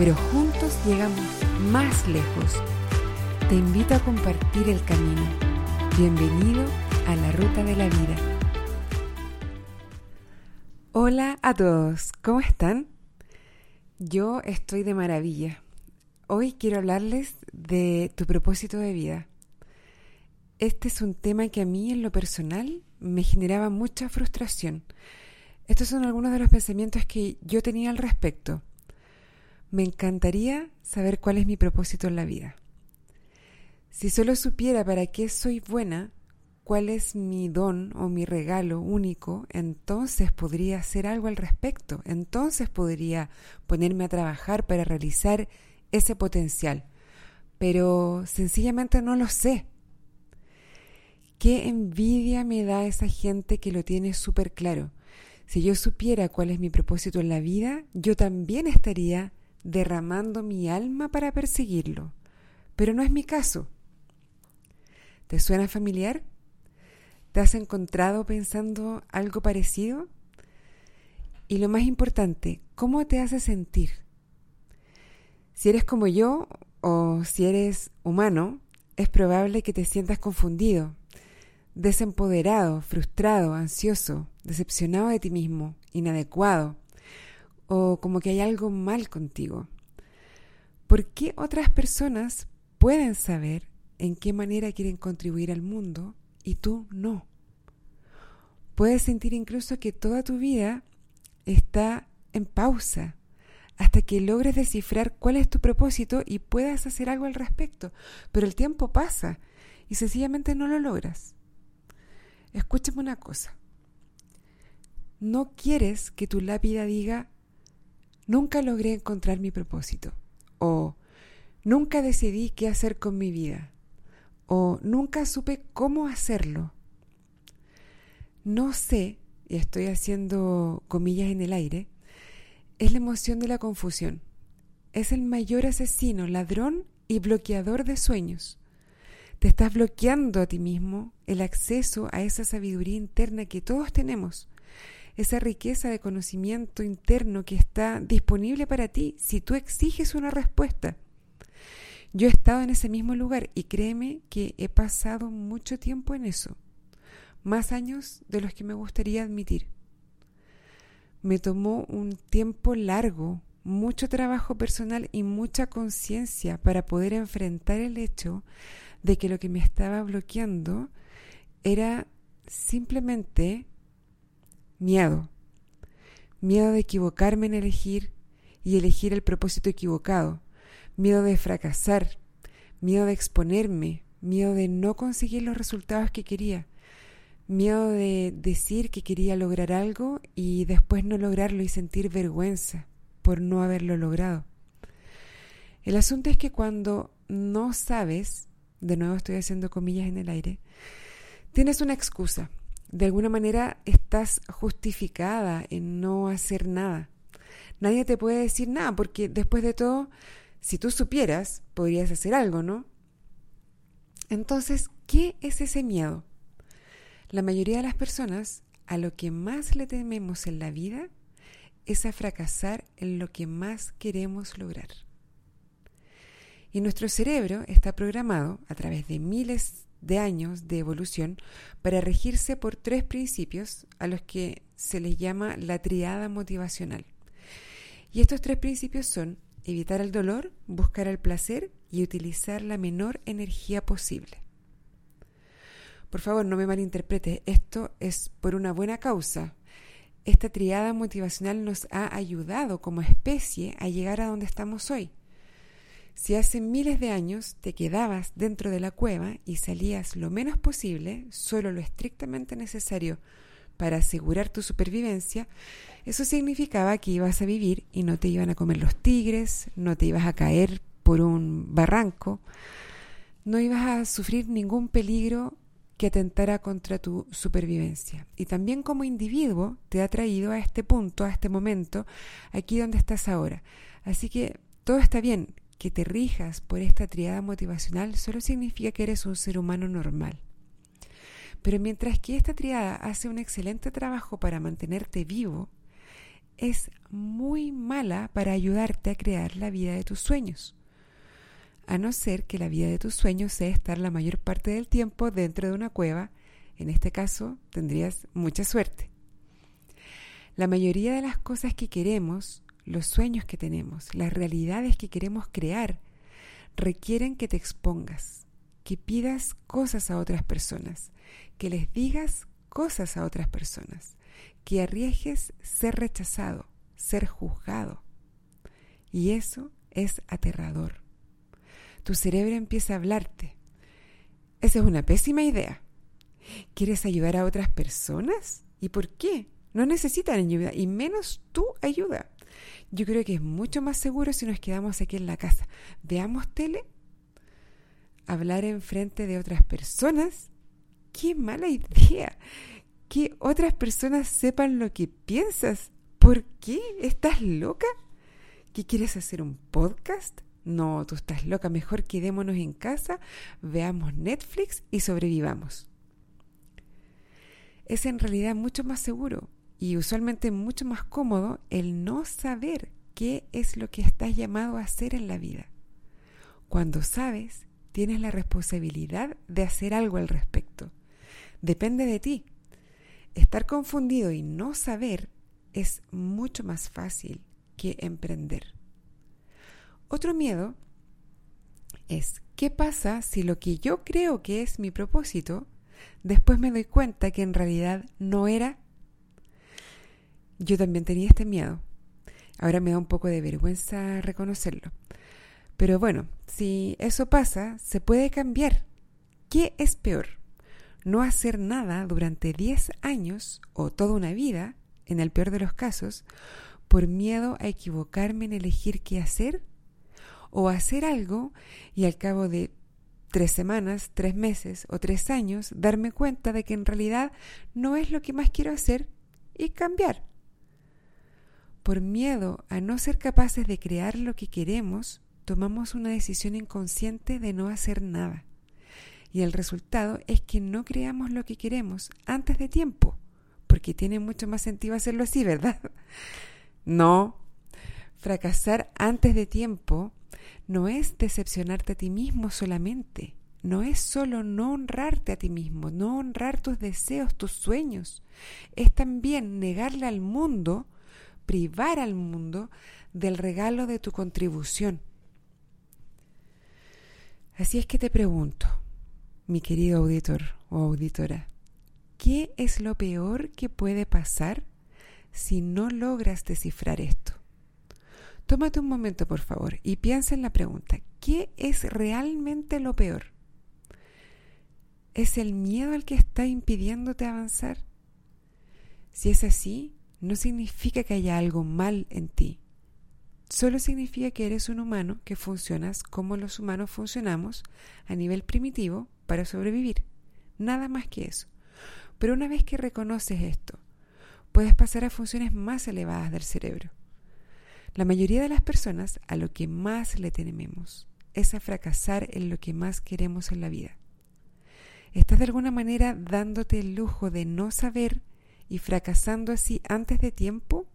pero juntos llegamos más lejos. Te invito a compartir el camino. Bienvenido a la ruta de la vida. Hola a todos, ¿cómo están? Yo estoy de maravilla. Hoy quiero hablarles de tu propósito de vida. Este es un tema que a mí en lo personal me generaba mucha frustración. Estos son algunos de los pensamientos que yo tenía al respecto. Me encantaría saber cuál es mi propósito en la vida. Si solo supiera para qué soy buena, cuál es mi don o mi regalo único, entonces podría hacer algo al respecto, entonces podría ponerme a trabajar para realizar ese potencial, pero sencillamente no lo sé. Qué envidia me da esa gente que lo tiene súper claro. Si yo supiera cuál es mi propósito en la vida, yo también estaría derramando mi alma para perseguirlo. Pero no es mi caso. ¿Te suena familiar? ¿Te has encontrado pensando algo parecido? Y lo más importante, ¿cómo te hace sentir? Si eres como yo o si eres humano, es probable que te sientas confundido, desempoderado, frustrado, ansioso, decepcionado de ti mismo, inadecuado, o como que hay algo mal contigo. ¿Por qué otras personas pueden saber en qué manera quieren contribuir al mundo y tú no. Puedes sentir incluso que toda tu vida está en pausa hasta que logres descifrar cuál es tu propósito y puedas hacer algo al respecto. Pero el tiempo pasa y sencillamente no lo logras. Escúchame una cosa. No quieres que tu lápida diga, nunca logré encontrar mi propósito o nunca decidí qué hacer con mi vida o nunca supe cómo hacerlo. No sé, y estoy haciendo comillas en el aire, es la emoción de la confusión. Es el mayor asesino, ladrón y bloqueador de sueños. Te estás bloqueando a ti mismo el acceso a esa sabiduría interna que todos tenemos, esa riqueza de conocimiento interno que está disponible para ti si tú exiges una respuesta. Yo he estado en ese mismo lugar y créeme que he pasado mucho tiempo en eso, más años de los que me gustaría admitir. Me tomó un tiempo largo, mucho trabajo personal y mucha conciencia para poder enfrentar el hecho de que lo que me estaba bloqueando era simplemente miedo. Miedo de equivocarme en elegir y elegir el propósito equivocado miedo de fracasar, miedo de exponerme, miedo de no conseguir los resultados que quería, miedo de decir que quería lograr algo y después no lograrlo y sentir vergüenza por no haberlo logrado. El asunto es que cuando no sabes, de nuevo estoy haciendo comillas en el aire, tienes una excusa. De alguna manera estás justificada en no hacer nada. Nadie te puede decir nada porque después de todo si tú supieras, podrías hacer algo, ¿no? Entonces, ¿qué es ese miedo? La mayoría de las personas a lo que más le tememos en la vida es a fracasar en lo que más queremos lograr. Y nuestro cerebro está programado a través de miles de años de evolución para regirse por tres principios a los que se les llama la triada motivacional. Y estos tres principios son evitar el dolor, buscar el placer y utilizar la menor energía posible. Por favor, no me malinterprete, esto es por una buena causa. Esta triada motivacional nos ha ayudado como especie a llegar a donde estamos hoy. Si hace miles de años te quedabas dentro de la cueva y salías lo menos posible, solo lo estrictamente necesario para asegurar tu supervivencia, eso significaba que ibas a vivir y no te iban a comer los tigres, no te ibas a caer por un barranco, no ibas a sufrir ningún peligro que atentara contra tu supervivencia. Y también como individuo te ha traído a este punto, a este momento, aquí donde estás ahora. Así que todo está bien. Que te rijas por esta triada motivacional solo significa que eres un ser humano normal. Pero mientras que esta triada hace un excelente trabajo para mantenerte vivo, es muy mala para ayudarte a crear la vida de tus sueños. A no ser que la vida de tus sueños sea estar la mayor parte del tiempo dentro de una cueva, en este caso tendrías mucha suerte. La mayoría de las cosas que queremos, los sueños que tenemos, las realidades que queremos crear, requieren que te expongas, que pidas cosas a otras personas, que les digas cosas a otras personas, que arriesgues ser rechazado, ser juzgado. Y eso es aterrador. Tu cerebro empieza a hablarte. Esa es una pésima idea. ¿Quieres ayudar a otras personas? ¿Y por qué? No necesitan ayuda, y menos tu ayuda. Yo creo que es mucho más seguro si nos quedamos aquí en la casa. Veamos tele, hablar en frente de otras personas. ¡Qué mala idea! Que otras personas sepan lo que piensas. ¿Por qué? ¿Estás loca? ¿Qué quieres hacer un podcast? No, tú estás loca. Mejor quedémonos en casa, veamos Netflix y sobrevivamos. Es en realidad mucho más seguro y usualmente mucho más cómodo el no saber qué es lo que estás llamado a hacer en la vida. Cuando sabes, tienes la responsabilidad de hacer algo al respecto. Depende de ti. Estar confundido y no saber es mucho más fácil que emprender. Otro miedo es, ¿qué pasa si lo que yo creo que es mi propósito, después me doy cuenta que en realidad no era yo también tenía este miedo. Ahora me da un poco de vergüenza reconocerlo. Pero bueno, si eso pasa, se puede cambiar. ¿Qué es peor? No hacer nada durante 10 años o toda una vida, en el peor de los casos, por miedo a equivocarme en elegir qué hacer, o hacer algo y al cabo de tres semanas, tres meses o tres años darme cuenta de que en realidad no es lo que más quiero hacer y cambiar por miedo a no ser capaces de crear lo que queremos, tomamos una decisión inconsciente de no hacer nada. Y el resultado es que no creamos lo que queremos antes de tiempo, porque tiene mucho más sentido hacerlo así, ¿verdad? No. Fracasar antes de tiempo no es decepcionarte a ti mismo solamente, no es solo no honrarte a ti mismo, no honrar tus deseos, tus sueños, es también negarle al mundo privar al mundo del regalo de tu contribución. Así es que te pregunto, mi querido auditor o auditora, ¿qué es lo peor que puede pasar si no logras descifrar esto? Tómate un momento, por favor, y piensa en la pregunta, ¿qué es realmente lo peor? ¿Es el miedo el que está impidiéndote avanzar? Si es así, no significa que haya algo mal en ti. Solo significa que eres un humano que funcionas como los humanos funcionamos a nivel primitivo para sobrevivir. Nada más que eso. Pero una vez que reconoces esto, puedes pasar a funciones más elevadas del cerebro. La mayoría de las personas a lo que más le tememos es a fracasar en lo que más queremos en la vida. Estás de alguna manera dándote el lujo de no saber y fracasando así antes de tiempo,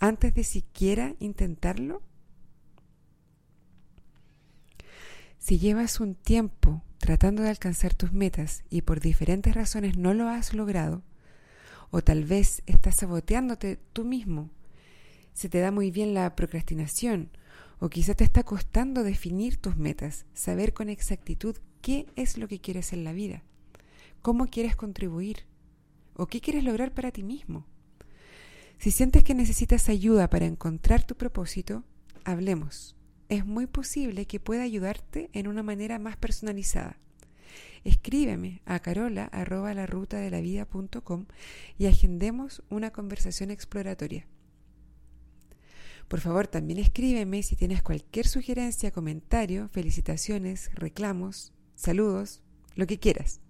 antes de siquiera intentarlo? Si llevas un tiempo tratando de alcanzar tus metas y por diferentes razones no lo has logrado, o tal vez estás saboteándote tú mismo, se te da muy bien la procrastinación, o quizá te está costando definir tus metas, saber con exactitud qué es lo que quieres en la vida, cómo quieres contribuir, ¿O qué quieres lograr para ti mismo? Si sientes que necesitas ayuda para encontrar tu propósito, hablemos. Es muy posible que pueda ayudarte en una manera más personalizada. escríbeme a carola arroba la ruta de la vida y agendemos una conversación exploratoria. Por favor, también escríbeme si tienes cualquier sugerencia, comentario, felicitaciones, reclamos, saludos, lo que quieras.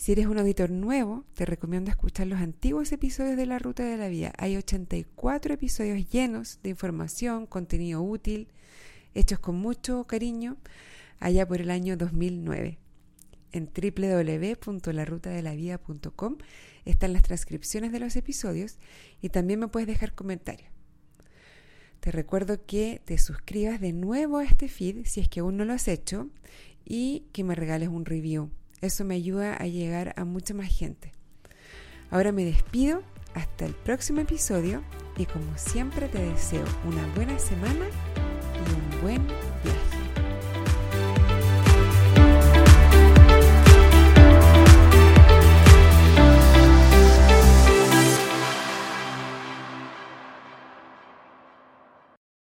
Si eres un auditor nuevo, te recomiendo escuchar los antiguos episodios de La Ruta de la Vida. Hay 84 episodios llenos de información, contenido útil, hechos con mucho cariño, allá por el año 2009. En www.larutadelavida.com están las transcripciones de los episodios y también me puedes dejar comentarios. Te recuerdo que te suscribas de nuevo a este feed si es que aún no lo has hecho y que me regales un review. Eso me ayuda a llegar a mucha más gente. Ahora me despido, hasta el próximo episodio y como siempre te deseo una buena semana y un buen